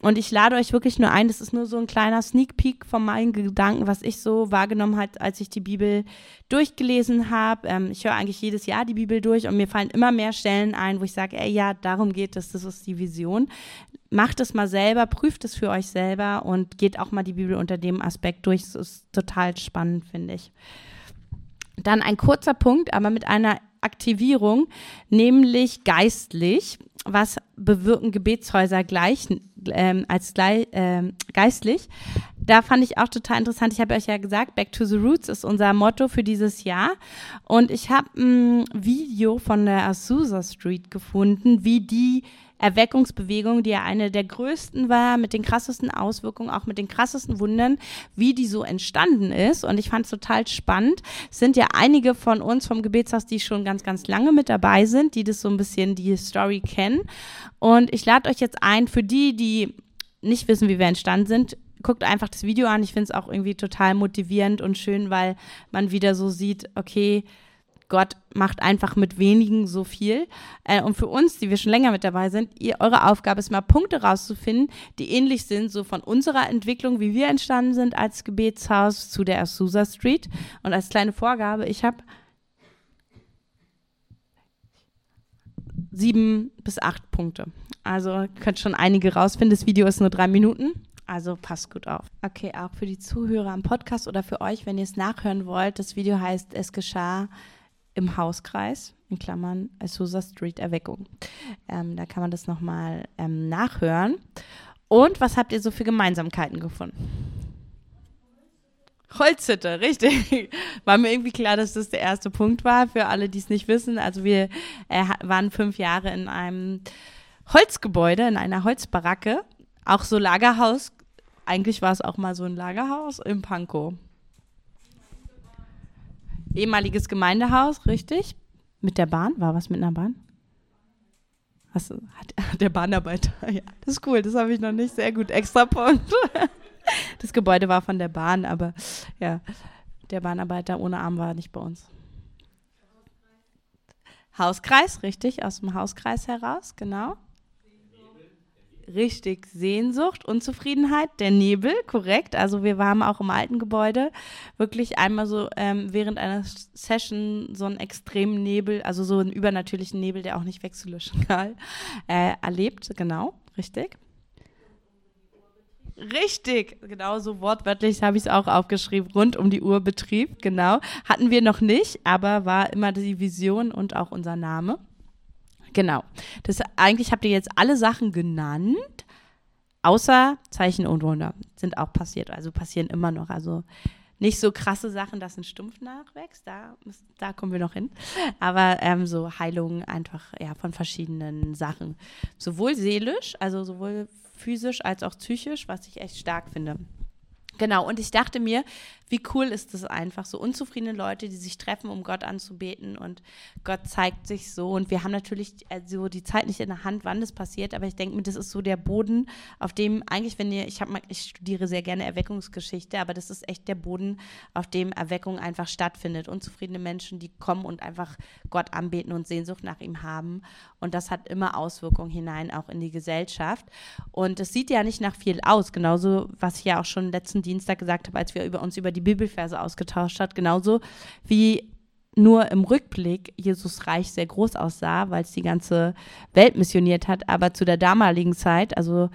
Und ich lade euch wirklich nur ein, das ist nur so ein kleiner Sneak Peek von meinen Gedanken, was ich so wahrgenommen habe, als ich die Bibel durchgelesen habe. Ähm, ich höre eigentlich jedes Jahr die Bibel durch und mir fallen immer mehr Stellen ein, wo ich sage, ey, ja, darum geht es, das ist die Vision. Macht es mal selber, prüft es für euch selber und geht auch mal die Bibel unter dem Aspekt durch. Das ist total spannend, finde ich. Dann ein kurzer Punkt, aber mit einer Aktivierung, nämlich geistlich. Was bewirken Gebetshäuser gleich, ähm, als gleich, ähm, geistlich? Da fand ich auch total interessant. Ich habe euch ja gesagt, Back to the Roots ist unser Motto für dieses Jahr. Und ich habe ein Video von der Azusa Street gefunden, wie die Erweckungsbewegung, die ja eine der größten war, mit den krassesten Auswirkungen, auch mit den krassesten Wundern, wie die so entstanden ist. Und ich fand es total spannend. Es sind ja einige von uns vom Gebetshaus, die schon ganz, ganz lange mit dabei sind, die das so ein bisschen die Story kennen. Und ich lade euch jetzt ein, für die, die nicht wissen, wie wir entstanden sind, guckt einfach das Video an. Ich finde es auch irgendwie total motivierend und schön, weil man wieder so sieht, okay, Gott macht einfach mit wenigen so viel. Äh, und für uns, die wir schon länger mit dabei sind, ihr, eure Aufgabe ist mal Punkte rauszufinden, die ähnlich sind, so von unserer Entwicklung, wie wir entstanden sind als Gebetshaus zu der Azusa Street. Und als kleine Vorgabe, ich habe sieben bis acht Punkte. Also könnt schon einige rausfinden. Das Video ist nur drei Minuten. Also passt gut auf. Okay, auch für die Zuhörer am Podcast oder für euch, wenn ihr es nachhören wollt. Das Video heißt Es geschah im Hauskreis, in Klammern Azusa Street Erweckung. Ähm, da kann man das nochmal ähm, nachhören. Und was habt ihr so für Gemeinsamkeiten gefunden? Holzhütte, richtig. War mir irgendwie klar, dass das der erste Punkt war, für alle, die es nicht wissen. Also wir äh, waren fünf Jahre in einem Holzgebäude, in einer Holzbaracke. Auch so Lagerhaus. Eigentlich war es auch mal so ein Lagerhaus im Pankow ehemaliges Gemeindehaus, richtig? Mit der Bahn? War was mit einer Bahn? Was, hat, der Bahnarbeiter, ja, das ist cool, das habe ich noch nicht. Sehr gut, extra Punkt. Das Gebäude war von der Bahn, aber ja, der Bahnarbeiter ohne Arm war nicht bei uns. Hauskreis, richtig, aus dem Hauskreis heraus, genau. Richtig, Sehnsucht, Unzufriedenheit, der Nebel, korrekt. Also wir waren auch im alten Gebäude wirklich einmal so ähm, während einer Session so einen extremen Nebel, also so einen übernatürlichen Nebel, der auch nicht wegzulöschen kann, äh, erlebt. Genau, richtig. Richtig, genau so wortwörtlich habe ich es auch aufgeschrieben. Rund um die Uhr Betrieb, genau. Hatten wir noch nicht, aber war immer die Vision und auch unser Name. Genau. Das, eigentlich habt ihr jetzt alle Sachen genannt, außer Zeichen und Wunder sind auch passiert, also passieren immer noch. Also nicht so krasse Sachen, dass ein Stumpf nachwächst, da, da kommen wir noch hin. Aber ähm, so Heilungen einfach ja, von verschiedenen Sachen. Sowohl seelisch, also sowohl physisch als auch psychisch, was ich echt stark finde. Genau, und ich dachte mir, wie cool ist das einfach, so unzufriedene Leute, die sich treffen, um Gott anzubeten und Gott zeigt sich so. Und wir haben natürlich also die Zeit nicht in der Hand, wann das passiert, aber ich denke mir, das ist so der Boden, auf dem eigentlich, wenn ihr, ich habe ich studiere sehr gerne Erweckungsgeschichte, aber das ist echt der Boden, auf dem Erweckung einfach stattfindet. Unzufriedene Menschen, die kommen und einfach Gott anbeten und Sehnsucht nach ihm haben. Und das hat immer Auswirkungen hinein, auch in die Gesellschaft. Und es sieht ja nicht nach viel aus, genauso, was ich ja auch schon letzten Dienstag gesagt habe, als wir über uns über die Bibelverse ausgetauscht hat, genauso wie nur im Rückblick Jesus Reich sehr groß aussah, weil es die ganze Welt missioniert hat, aber zu der damaligen Zeit, also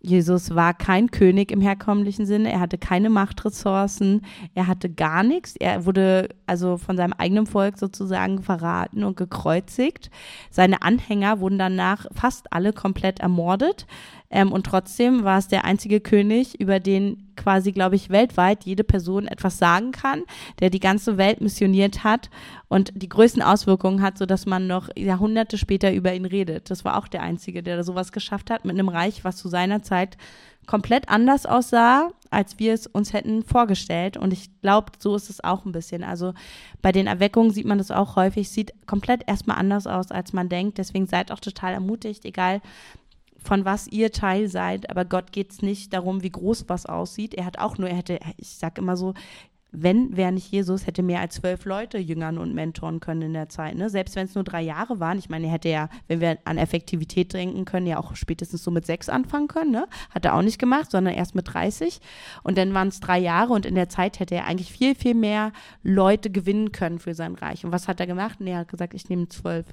Jesus war kein König im herkömmlichen Sinne, er hatte keine Machtressourcen, er hatte gar nichts, er wurde also von seinem eigenen Volk sozusagen verraten und gekreuzigt. Seine Anhänger wurden danach fast alle komplett ermordet. Ähm, und trotzdem war es der einzige König, über den quasi, glaube ich, weltweit jede Person etwas sagen kann, der die ganze Welt missioniert hat und die größten Auswirkungen hat, sodass man noch Jahrhunderte später über ihn redet. Das war auch der einzige, der sowas geschafft hat mit einem Reich, was zu seiner Zeit komplett anders aussah, als wir es uns hätten vorgestellt. Und ich glaube, so ist es auch ein bisschen. Also bei den Erweckungen sieht man das auch häufig, sieht komplett erstmal anders aus, als man denkt. Deswegen seid auch total ermutigt, egal von was ihr Teil seid, aber Gott geht es nicht darum, wie groß was aussieht. Er hat auch nur, er hätte, ich sag immer so, wenn, wäre nicht Jesus, hätte mehr als zwölf Leute jüngern und mentoren können in der Zeit. Ne? Selbst wenn es nur drei Jahre waren. Ich meine, er hätte ja, wenn wir an Effektivität denken können, ja auch spätestens so mit sechs anfangen können. Ne? Hat er auch nicht gemacht, sondern erst mit 30. Und dann waren es drei Jahre und in der Zeit hätte er eigentlich viel, viel mehr Leute gewinnen können für sein Reich. Und was hat er gemacht? Nee, er hat gesagt, ich nehme zwölf.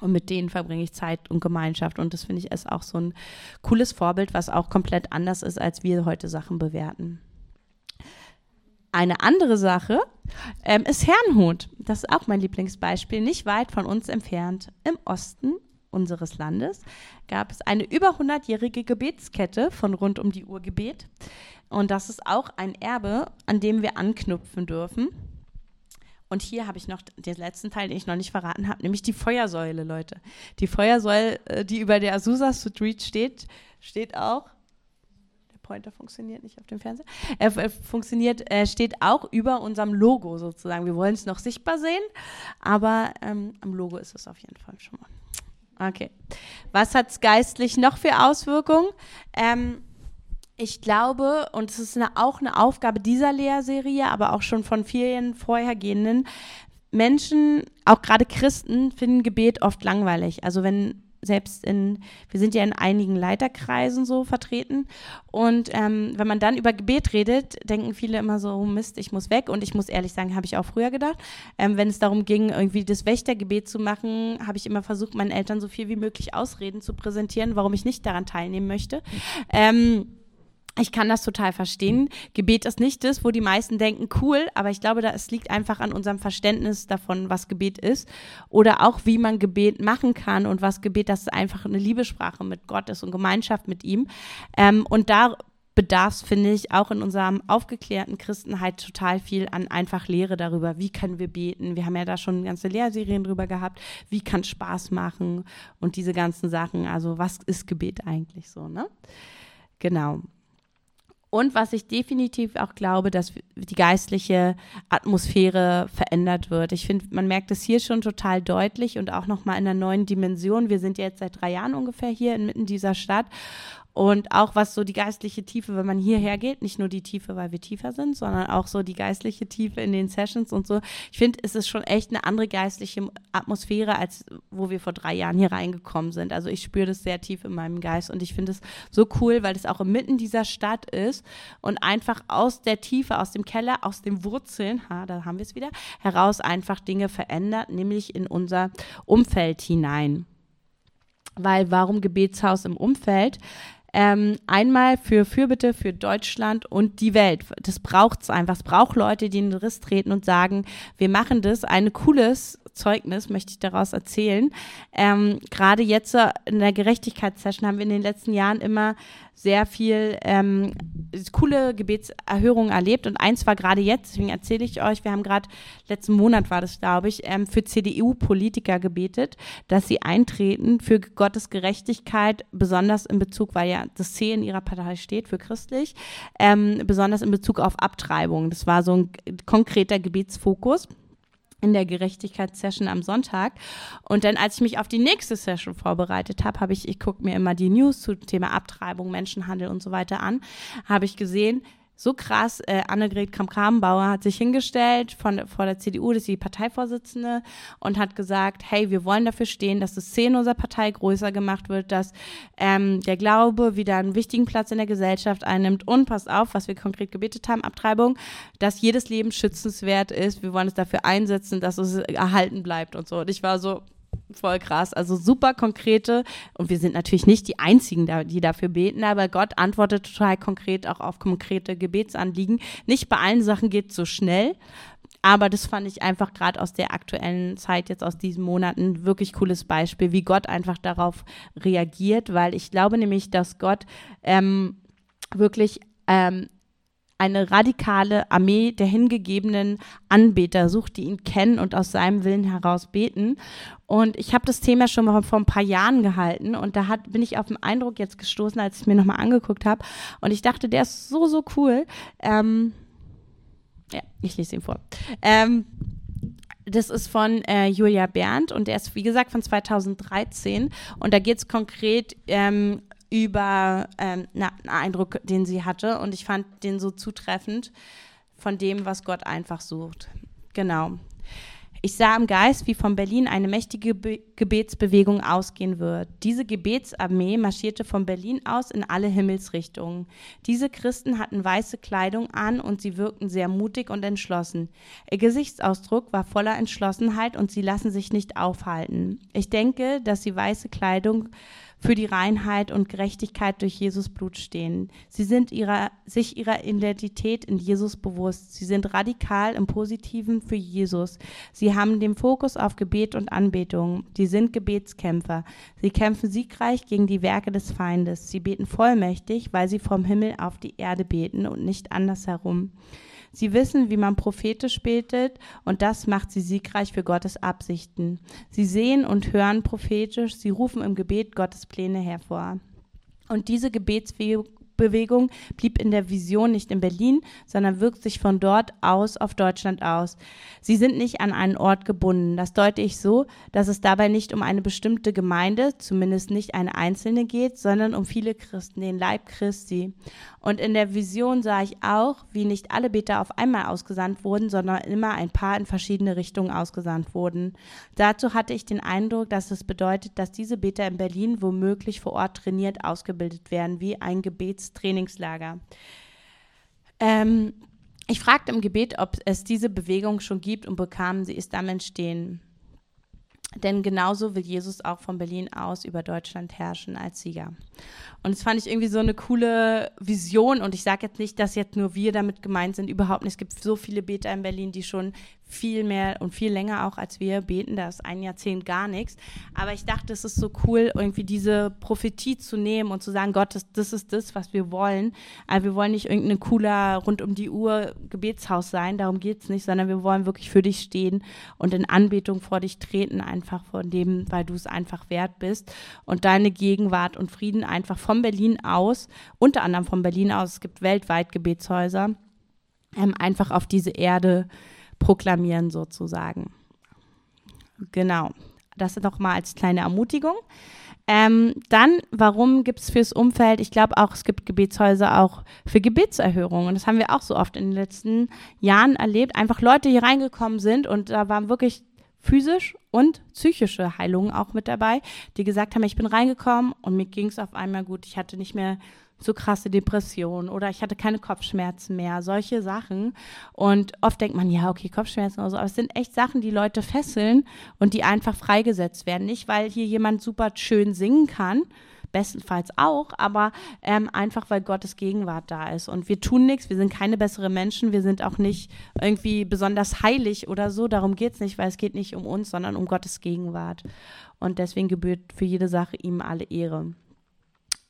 Und mit denen verbringe ich Zeit und Gemeinschaft. Und das finde ich ist auch so ein cooles Vorbild, was auch komplett anders ist, als wir heute Sachen bewerten. Eine andere Sache ähm, ist Herrnhut. Das ist auch mein Lieblingsbeispiel. Nicht weit von uns entfernt, im Osten unseres Landes, gab es eine über 100-jährige Gebetskette von rund um die Uhr Gebet. Und das ist auch ein Erbe, an dem wir anknüpfen dürfen. Und hier habe ich noch den letzten Teil, den ich noch nicht verraten habe, nämlich die Feuersäule, Leute. Die Feuersäule, äh, die über der Azusa Street steht, steht auch. Der Pointer funktioniert nicht auf dem Fernseher. Er äh, funktioniert, äh, steht auch über unserem Logo sozusagen. Wir wollen es noch sichtbar sehen, aber ähm, am Logo ist es auf jeden Fall schon mal. Okay. Was hat es geistlich noch für Auswirkungen? Ähm, ich glaube, und es ist eine, auch eine Aufgabe dieser Lehrserie, aber auch schon von vielen vorhergehenden, Menschen, auch gerade Christen, finden Gebet oft langweilig. Also wenn selbst in, wir sind ja in einigen Leiterkreisen so vertreten. Und ähm, wenn man dann über Gebet redet, denken viele immer so, oh Mist, ich muss weg. Und ich muss ehrlich sagen, habe ich auch früher gedacht. Ähm, wenn es darum ging, irgendwie das Wächtergebet zu machen, habe ich immer versucht, meinen Eltern so viel wie möglich Ausreden zu präsentieren, warum ich nicht daran teilnehmen möchte. Ähm, ich kann das total verstehen. Gebet ist nicht das, wo die meisten denken, cool, aber ich glaube, es liegt einfach an unserem Verständnis davon, was Gebet ist oder auch, wie man Gebet machen kann und was Gebet, das einfach eine Liebesprache mit Gott ist und Gemeinschaft mit ihm. Ähm, und da bedarf es, finde ich, auch in unserem aufgeklärten Christenheit total viel an einfach Lehre darüber, wie können wir beten. Wir haben ja da schon ganze Lehrserien drüber gehabt, wie kann Spaß machen und diese ganzen Sachen. Also was ist Gebet eigentlich so, ne? Genau. Und was ich definitiv auch glaube, dass die geistliche Atmosphäre verändert wird. Ich finde, man merkt es hier schon total deutlich und auch nochmal in einer neuen Dimension. Wir sind jetzt seit drei Jahren ungefähr hier inmitten dieser Stadt. Und auch was so die geistliche Tiefe, wenn man hierher geht, nicht nur die Tiefe, weil wir tiefer sind, sondern auch so die geistliche Tiefe in den Sessions und so. Ich finde, es ist schon echt eine andere geistliche Atmosphäre, als wo wir vor drei Jahren hier reingekommen sind. Also ich spüre das sehr tief in meinem Geist und ich finde es so cool, weil es auch inmitten dieser Stadt ist und einfach aus der Tiefe, aus dem Keller, aus den Wurzeln, ha, da haben wir es wieder, heraus einfach Dinge verändert, nämlich in unser Umfeld hinein. Weil warum Gebetshaus im Umfeld? Ähm, einmal für Fürbitte für Deutschland und die Welt. Das braucht es einfach. Es braucht Leute, die in den Riss treten und sagen, wir machen das. Ein cooles Zeugnis möchte ich daraus erzählen. Ähm, Gerade jetzt in der Gerechtigkeitssession haben wir in den letzten Jahren immer sehr viel ähm, coole Gebetserhörungen erlebt und eins war gerade jetzt, deswegen erzähle ich euch, wir haben gerade letzten Monat war das, glaube ich, ähm, für CDU-Politiker gebetet, dass sie eintreten für Gottes Gerechtigkeit, besonders in Bezug, weil ja das C in ihrer Partei steht für christlich, ähm, besonders in Bezug auf Abtreibung. Das war so ein konkreter Gebetsfokus in der Gerechtigkeitssession am Sonntag. Und dann, als ich mich auf die nächste Session vorbereitet habe, habe ich, ich gucke mir immer die News zu Thema Abtreibung, Menschenhandel und so weiter an, habe ich gesehen, so krass. Äh, Annegret Kramp-Karrenbauer hat sich hingestellt von, vor der CDU, das ist die Parteivorsitzende, und hat gesagt, hey, wir wollen dafür stehen, dass das Szene unserer Partei größer gemacht wird, dass ähm, der Glaube wieder einen wichtigen Platz in der Gesellschaft einnimmt und passt auf, was wir konkret gebetet haben, Abtreibung, dass jedes Leben schützenswert ist. Wir wollen es dafür einsetzen, dass es erhalten bleibt und so. Und ich war so, Voll krass. Also super konkrete. Und wir sind natürlich nicht die Einzigen, die dafür beten, aber Gott antwortet total konkret auch auf konkrete Gebetsanliegen. Nicht bei allen Sachen geht es so schnell. Aber das fand ich einfach gerade aus der aktuellen Zeit, jetzt aus diesen Monaten, wirklich cooles Beispiel, wie Gott einfach darauf reagiert, weil ich glaube nämlich, dass Gott ähm, wirklich ähm, eine radikale Armee der hingegebenen Anbeter sucht, die ihn kennen und aus seinem Willen heraus beten. Und ich habe das Thema schon mal vor ein paar Jahren gehalten und da hat, bin ich auf den Eindruck jetzt gestoßen, als ich mir nochmal angeguckt habe. Und ich dachte, der ist so, so cool. Ähm, ja, ich lese ihn vor. Ähm, das ist von äh, Julia Berndt und der ist, wie gesagt, von 2013. Und da geht es konkret ähm, über ähm, na, einen Eindruck, den sie hatte. Und ich fand den so zutreffend von dem, was Gott einfach sucht. Genau. Ich sah im Geist, wie von Berlin eine mächtige Be Gebetsbewegung ausgehen wird. Diese Gebetsarmee marschierte von Berlin aus in alle Himmelsrichtungen. Diese Christen hatten weiße Kleidung an und sie wirkten sehr mutig und entschlossen. Ihr Gesichtsausdruck war voller Entschlossenheit und sie lassen sich nicht aufhalten. Ich denke, dass die weiße Kleidung für die Reinheit und Gerechtigkeit durch Jesus Blut stehen. Sie sind ihrer, sich ihrer Identität in Jesus bewusst. Sie sind radikal im Positiven für Jesus. Sie haben den Fokus auf Gebet und Anbetung. Sie sind Gebetskämpfer. Sie kämpfen siegreich gegen die Werke des Feindes. Sie beten vollmächtig, weil sie vom Himmel auf die Erde beten und nicht andersherum. Sie wissen, wie man prophetisch betet und das macht sie siegreich für Gottes Absichten. Sie sehen und hören prophetisch, sie rufen im Gebet Gottes Pläne hervor. Und diese Gebetsbewegung Bewegung blieb in der Vision nicht in Berlin, sondern wirkt sich von dort aus auf Deutschland aus. Sie sind nicht an einen Ort gebunden. Das deute ich so, dass es dabei nicht um eine bestimmte Gemeinde, zumindest nicht eine einzelne geht, sondern um viele Christen, den Leib Christi. Und in der Vision sah ich auch, wie nicht alle Beter auf einmal ausgesandt wurden, sondern immer ein paar in verschiedene Richtungen ausgesandt wurden. Dazu hatte ich den Eindruck, dass es bedeutet, dass diese Beter in Berlin womöglich vor Ort trainiert ausgebildet werden, wie ein Gebetstrainingslager. Ähm, ich fragte im Gebet, ob es diese Bewegung schon gibt und bekam sie ist am Entstehen. Denn genauso will Jesus auch von Berlin aus über Deutschland herrschen als Sieger. Und das fand ich irgendwie so eine coole Vision. Und ich sage jetzt nicht, dass jetzt nur wir damit gemeint sind, überhaupt nicht. Es gibt so viele Beter in Berlin, die schon viel mehr und viel länger auch als wir beten. Da ist ein Jahrzehnt gar nichts. Aber ich dachte, es ist so cool, irgendwie diese Prophetie zu nehmen und zu sagen, Gott, das, das ist das, was wir wollen. Aber wir wollen nicht irgendein cooler rund um die Uhr Gebetshaus sein, darum geht es nicht, sondern wir wollen wirklich für dich stehen und in Anbetung vor dich treten, einfach von dem, weil du es einfach wert bist und deine Gegenwart und Frieden einfach von Berlin aus, unter anderem von Berlin aus, es gibt weltweit Gebetshäuser, ähm, einfach auf diese Erde proklamieren sozusagen. Genau. Das nochmal als kleine Ermutigung. Ähm, dann, warum gibt es fürs Umfeld? Ich glaube auch, es gibt Gebetshäuser auch für Gebetserhörungen. Und das haben wir auch so oft in den letzten Jahren erlebt. Einfach Leute hier reingekommen sind und da waren wirklich physisch und psychische Heilungen auch mit dabei, die gesagt haben, ich bin reingekommen und mir ging es auf einmal gut. Ich hatte nicht mehr so krasse Depressionen oder ich hatte keine Kopfschmerzen mehr, solche Sachen. Und oft denkt man, ja, okay, Kopfschmerzen oder so, aber es sind echt Sachen, die Leute fesseln und die einfach freigesetzt werden. Nicht, weil hier jemand super schön singen kann, bestenfalls auch, aber ähm, einfach, weil Gottes Gegenwart da ist. Und wir tun nichts, wir sind keine besseren Menschen, wir sind auch nicht irgendwie besonders heilig oder so, darum geht es nicht, weil es geht nicht um uns, sondern um Gottes Gegenwart. Und deswegen gebührt für jede Sache ihm alle Ehre.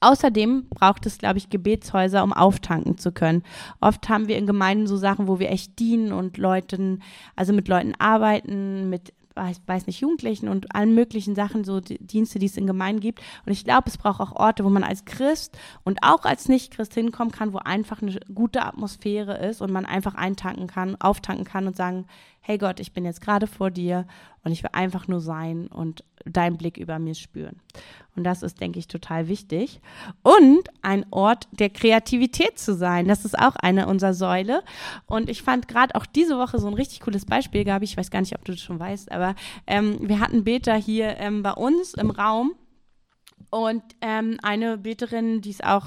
Außerdem braucht es, glaube ich, Gebetshäuser, um auftanken zu können. Oft haben wir in Gemeinden so Sachen, wo wir echt dienen und Leuten, also mit Leuten arbeiten, mit weiß, nicht, Jugendlichen und allen möglichen Sachen, so Dienste, die es in Gemeinden gibt. Und ich glaube, es braucht auch Orte, wo man als Christ und auch als Nicht-Christ hinkommen kann, wo einfach eine gute Atmosphäre ist und man einfach eintanken kann, auftanken kann und sagen, hey Gott, ich bin jetzt gerade vor dir und ich will einfach nur sein und deinen Blick über mir spüren. Und das ist, denke ich, total wichtig. Und ein Ort der Kreativität zu sein, das ist auch eine unserer Säule. Und ich fand gerade auch diese Woche so ein richtig cooles Beispiel, Gabi, ich weiß gar nicht, ob du das schon weißt, aber ähm, wir hatten Beta hier ähm, bei uns im Raum. Und ähm, eine Beterin, die ist auch,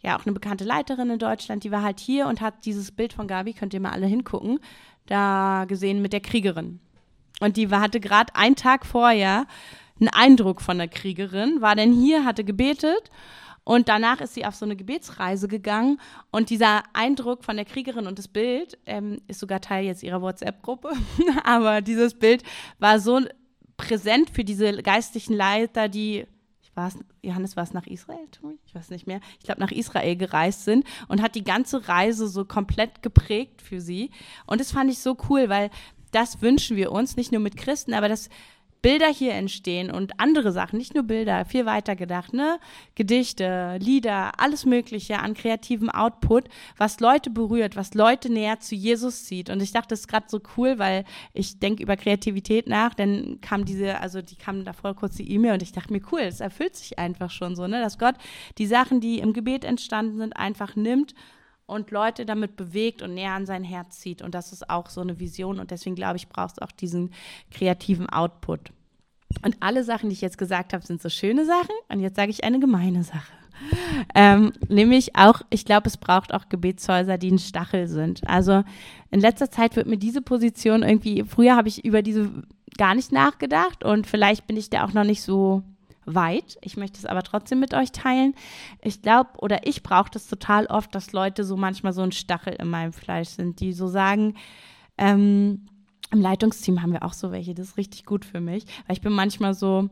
ja, auch eine bekannte Leiterin in Deutschland, die war halt hier und hat dieses Bild von Gabi, könnt ihr mal alle hingucken, da gesehen mit der Kriegerin. Und die hatte gerade einen Tag vorher einen Eindruck von der Kriegerin, war denn hier, hatte gebetet und danach ist sie auf so eine Gebetsreise gegangen und dieser Eindruck von der Kriegerin und das Bild ähm, ist sogar Teil jetzt ihrer WhatsApp-Gruppe, aber dieses Bild war so präsent für diese geistlichen Leiter, die war's, Johannes war es nach Israel, ich weiß nicht mehr, ich glaube nach Israel gereist sind und hat die ganze Reise so komplett geprägt für sie. Und das fand ich so cool, weil das wünschen wir uns, nicht nur mit Christen, aber das Bilder hier entstehen und andere Sachen, nicht nur Bilder, viel weiter gedacht, ne? Gedichte, Lieder, alles Mögliche an kreativem Output, was Leute berührt, was Leute näher zu Jesus zieht. Und ich dachte, das ist gerade so cool, weil ich denke über Kreativität nach. Dann kam diese, also die kam davor kurz die E-Mail und ich dachte mir, cool, es erfüllt sich einfach schon so, ne? Dass Gott die Sachen, die im Gebet entstanden sind, einfach nimmt und Leute damit bewegt und näher an sein Herz zieht. Und das ist auch so eine Vision. Und deswegen glaube ich, brauchst du auch diesen kreativen Output. Und alle Sachen, die ich jetzt gesagt habe, sind so schöne Sachen. Und jetzt sage ich eine gemeine Sache. Ähm, nämlich auch, ich glaube, es braucht auch Gebetshäuser, die ein Stachel sind. Also in letzter Zeit wird mir diese Position irgendwie, früher habe ich über diese gar nicht nachgedacht und vielleicht bin ich da auch noch nicht so weit. Ich möchte es aber trotzdem mit euch teilen. Ich glaube, oder ich brauche das total oft, dass Leute so manchmal so ein Stachel in meinem Fleisch sind, die so sagen, ähm, im Leitungsteam haben wir auch so welche, das ist richtig gut für mich, weil ich bin manchmal so,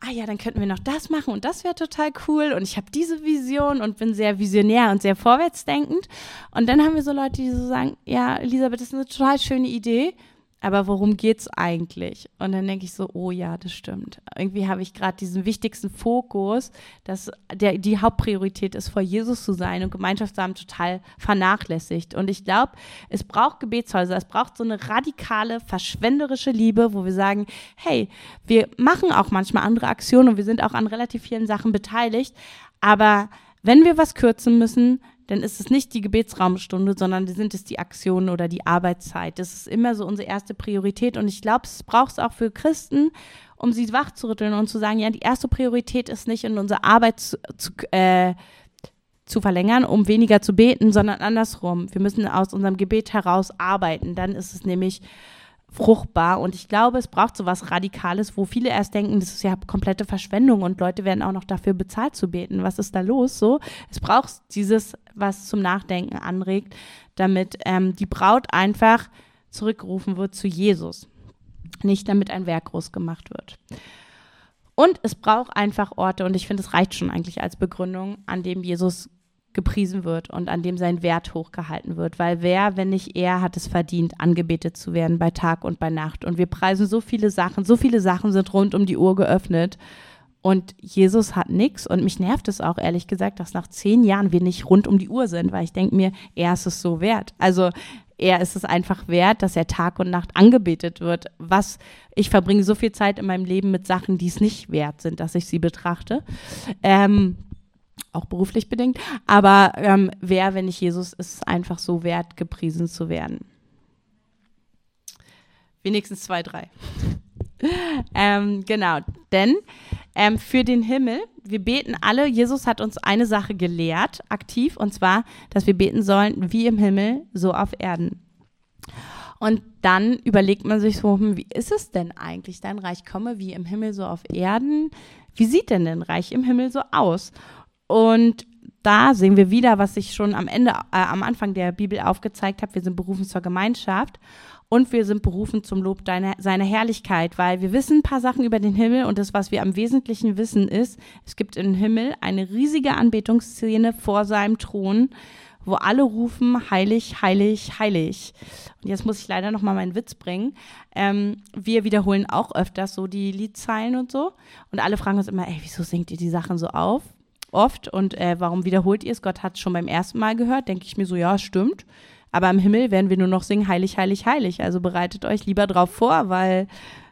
ah ja, dann könnten wir noch das machen und das wäre total cool und ich habe diese Vision und bin sehr visionär und sehr vorwärtsdenkend und dann haben wir so Leute, die so sagen, ja, Elisabeth, das ist eine total schöne Idee, aber worum geht's eigentlich? Und dann denke ich so, oh ja, das stimmt. Irgendwie habe ich gerade diesen wichtigsten Fokus, dass der, die Hauptpriorität ist, vor Jesus zu sein und Gemeinschaft zu haben, total vernachlässigt. Und ich glaube, es braucht Gebetshäuser, es braucht so eine radikale, verschwenderische Liebe, wo wir sagen, hey, wir machen auch manchmal andere Aktionen und wir sind auch an relativ vielen Sachen beteiligt, aber wenn wir was kürzen müssen, dann ist es nicht die Gebetsraumstunde, sondern sind es die Aktionen oder die Arbeitszeit. Das ist immer so unsere erste Priorität. Und ich glaube, es braucht es auch für Christen, um sie wach zu rütteln und zu sagen, ja, die erste Priorität ist nicht in unsere Arbeit zu, zu, äh, zu verlängern, um weniger zu beten, sondern andersrum. Wir müssen aus unserem Gebet heraus arbeiten. Dann ist es nämlich fruchtbar. Und ich glaube, es braucht so was Radikales, wo viele erst denken, das ist ja komplette Verschwendung und Leute werden auch noch dafür bezahlt zu beten. Was ist da los? So, es braucht dieses, was zum Nachdenken anregt, damit ähm, die Braut einfach zurückgerufen wird zu Jesus. Nicht damit ein Werk groß gemacht wird. Und es braucht einfach Orte, und ich finde, es reicht schon eigentlich als Begründung, an dem Jesus gepriesen wird und an dem sein Wert hochgehalten wird. Weil wer, wenn nicht er, hat es verdient, angebetet zu werden bei Tag und bei Nacht. Und wir preisen so viele Sachen, so viele Sachen sind rund um die Uhr geöffnet. Und Jesus hat nichts. Und mich nervt es auch, ehrlich gesagt, dass nach zehn Jahren wir nicht rund um die Uhr sind, weil ich denke mir, er ist es so wert. Also er ist es einfach wert, dass er Tag und Nacht angebetet wird. Was ich verbringe so viel Zeit in meinem Leben mit Sachen, die es nicht wert sind, dass ich sie betrachte. Ähm, auch beruflich bedingt. Aber ähm, wer, wenn nicht Jesus, ist einfach so wert, gepriesen zu werden. Wenigstens zwei, drei. ähm, genau, denn ähm, für den Himmel, wir beten alle, Jesus hat uns eine Sache gelehrt, aktiv, und zwar, dass wir beten sollen, wie im Himmel, so auf Erden. Und dann überlegt man sich so, hm, wie ist es denn eigentlich, dein Reich komme wie im Himmel, so auf Erden? Wie sieht denn dein Reich im Himmel so aus? Und da sehen wir wieder, was ich schon am Ende, äh, am Anfang der Bibel aufgezeigt habe. Wir sind berufen zur Gemeinschaft und wir sind berufen zum Lob deiner, seiner Herrlichkeit, weil wir wissen ein paar Sachen über den Himmel und das, was wir am Wesentlichen wissen, ist, es gibt im Himmel eine riesige Anbetungsszene vor seinem Thron, wo alle rufen, heilig, heilig, heilig. Und jetzt muss ich leider noch mal meinen Witz bringen. Ähm, wir wiederholen auch öfters so die Liedzeilen und so. Und alle fragen uns immer, ey, wieso singt ihr die Sachen so auf? Oft. Und äh, warum wiederholt ihr es? Gott hat es schon beim ersten Mal gehört. Denke ich mir so, ja, stimmt. Aber im Himmel werden wir nur noch singen, heilig, heilig, heilig. Also bereitet euch lieber drauf vor, weil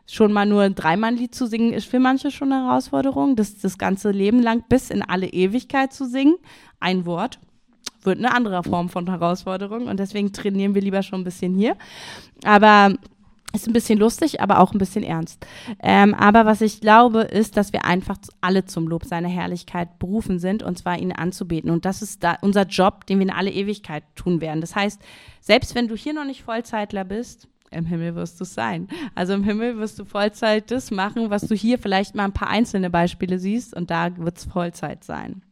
schon mal nur ein Dreimann-Lied zu singen ist für manche schon eine Herausforderung. Das das ganze Leben lang bis in alle Ewigkeit zu singen, ein Wort, wird eine andere Form von Herausforderung. Und deswegen trainieren wir lieber schon ein bisschen hier. Aber ist ein bisschen lustig, aber auch ein bisschen ernst. Ähm, aber was ich glaube, ist, dass wir einfach alle zum Lob seiner Herrlichkeit berufen sind, und zwar ihn anzubeten. Und das ist da unser Job, den wir in alle Ewigkeit tun werden. Das heißt, selbst wenn du hier noch nicht Vollzeitler bist, im Himmel wirst du es sein. Also im Himmel wirst du Vollzeit das machen, was du hier vielleicht mal ein paar einzelne Beispiele siehst, und da wird es Vollzeit sein.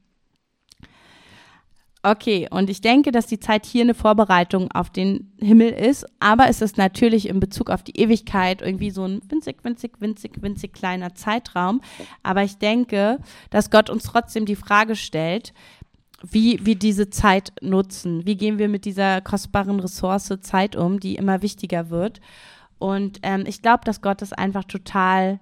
Okay, und ich denke, dass die Zeit hier eine Vorbereitung auf den Himmel ist, aber es ist natürlich in Bezug auf die Ewigkeit irgendwie so ein winzig, winzig, winzig, winzig kleiner Zeitraum. Aber ich denke, dass Gott uns trotzdem die Frage stellt, wie wir diese Zeit nutzen. Wie gehen wir mit dieser kostbaren Ressource Zeit um, die immer wichtiger wird? Und ähm, ich glaube, dass Gott das einfach total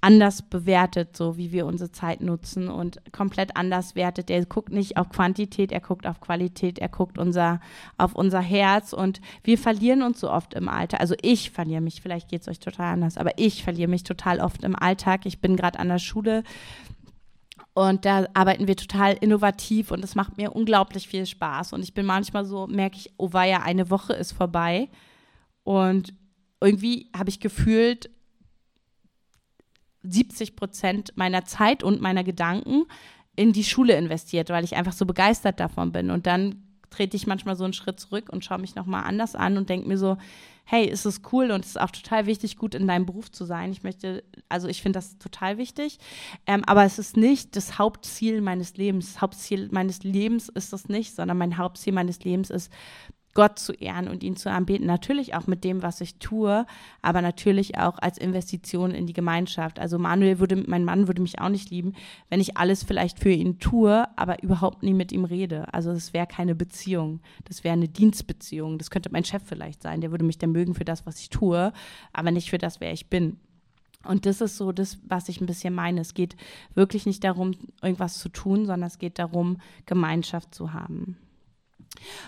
anders bewertet, so wie wir unsere Zeit nutzen und komplett anders wertet. Er guckt nicht auf Quantität, er guckt auf Qualität, er guckt unser, auf unser Herz und wir verlieren uns so oft im Alter. Also ich verliere mich, vielleicht geht es euch total anders, aber ich verliere mich total oft im Alltag. Ich bin gerade an der Schule und da arbeiten wir total innovativ und es macht mir unglaublich viel Spaß. Und ich bin manchmal so, merke ich, oh ja, eine Woche ist vorbei und irgendwie habe ich gefühlt, 70 Prozent meiner Zeit und meiner Gedanken in die Schule investiert, weil ich einfach so begeistert davon bin. Und dann trete ich manchmal so einen Schritt zurück und schaue mich nochmal anders an und denke mir so, hey, ist es cool und es ist auch total wichtig, gut in deinem Beruf zu sein. Ich möchte, also ich finde das total wichtig, ähm, aber es ist nicht das Hauptziel meines Lebens. Das Hauptziel meines Lebens ist das nicht, sondern mein Hauptziel meines Lebens ist, Gott zu ehren und ihn zu anbeten. Natürlich auch mit dem, was ich tue, aber natürlich auch als Investition in die Gemeinschaft. Also Manuel würde, mein Mann würde mich auch nicht lieben, wenn ich alles vielleicht für ihn tue, aber überhaupt nie mit ihm rede. Also es wäre keine Beziehung. Das wäre eine Dienstbeziehung. Das könnte mein Chef vielleicht sein. Der würde mich dann mögen für das, was ich tue, aber nicht für das, wer ich bin. Und das ist so das, was ich ein bisschen meine. Es geht wirklich nicht darum, irgendwas zu tun, sondern es geht darum, Gemeinschaft zu haben.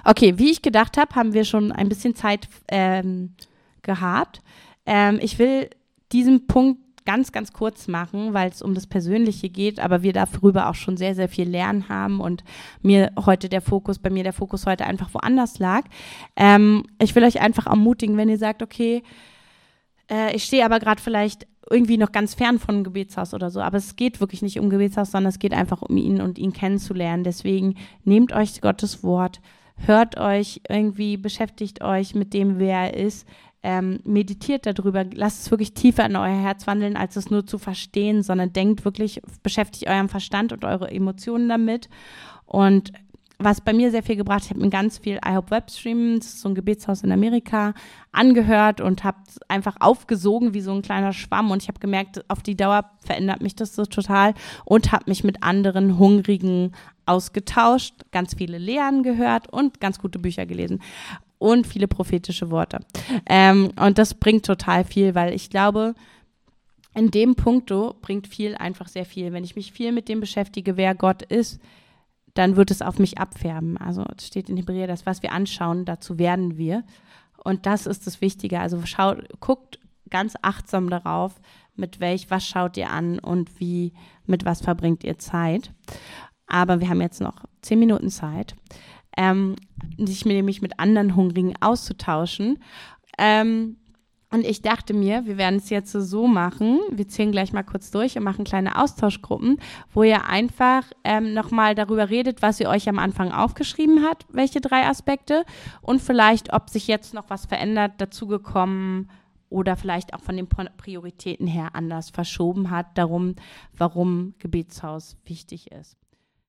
Okay, wie ich gedacht habe, haben wir schon ein bisschen Zeit ähm, gehabt. Ähm, ich will diesen Punkt ganz, ganz kurz machen, weil es um das Persönliche geht, aber wir darüber auch schon sehr, sehr viel lernen haben und mir heute der Fokus, bei mir der Fokus heute einfach woanders lag. Ähm, ich will euch einfach ermutigen, wenn ihr sagt, okay, äh, ich stehe aber gerade vielleicht irgendwie noch ganz fern von Gebetshaus oder so. Aber es geht wirklich nicht um Gebetshaus, sondern es geht einfach um ihn und ihn kennenzulernen. Deswegen nehmt euch Gottes Wort, hört euch irgendwie, beschäftigt euch mit dem, wer er ist. Ähm, meditiert darüber, lasst es wirklich tiefer in euer Herz wandeln, als es nur zu verstehen, sondern denkt wirklich, beschäftigt euren Verstand und eure Emotionen damit und was bei mir sehr viel gebracht, ich habe mir ganz viel iHope Webstream, das ist so ein Gebetshaus in Amerika, angehört und habe einfach aufgesogen wie so ein kleiner Schwamm und ich habe gemerkt, auf die Dauer verändert mich das so total und habe mich mit anderen Hungrigen ausgetauscht, ganz viele Lehren gehört und ganz gute Bücher gelesen und viele prophetische Worte. Ähm, und das bringt total viel, weil ich glaube, in dem Punkto bringt viel einfach sehr viel. Wenn ich mich viel mit dem beschäftige, wer Gott ist, dann wird es auf mich abfärben. Also es steht in Hebräer, das, was wir anschauen, dazu werden wir. Und das ist das Wichtige. Also schaut, guckt ganz achtsam darauf, mit welch, was schaut ihr an und wie, mit was verbringt ihr Zeit. Aber wir haben jetzt noch zehn Minuten Zeit, ähm, sich nämlich mit anderen Hungrigen auszutauschen. Ähm, und ich dachte mir, wir werden es jetzt so machen. Wir zählen gleich mal kurz durch und machen kleine Austauschgruppen, wo ihr einfach ähm, nochmal darüber redet, was ihr euch am Anfang aufgeschrieben habt, welche drei Aspekte und vielleicht, ob sich jetzt noch was verändert, dazugekommen oder vielleicht auch von den Prioritäten her anders verschoben hat, darum, warum Gebetshaus wichtig ist.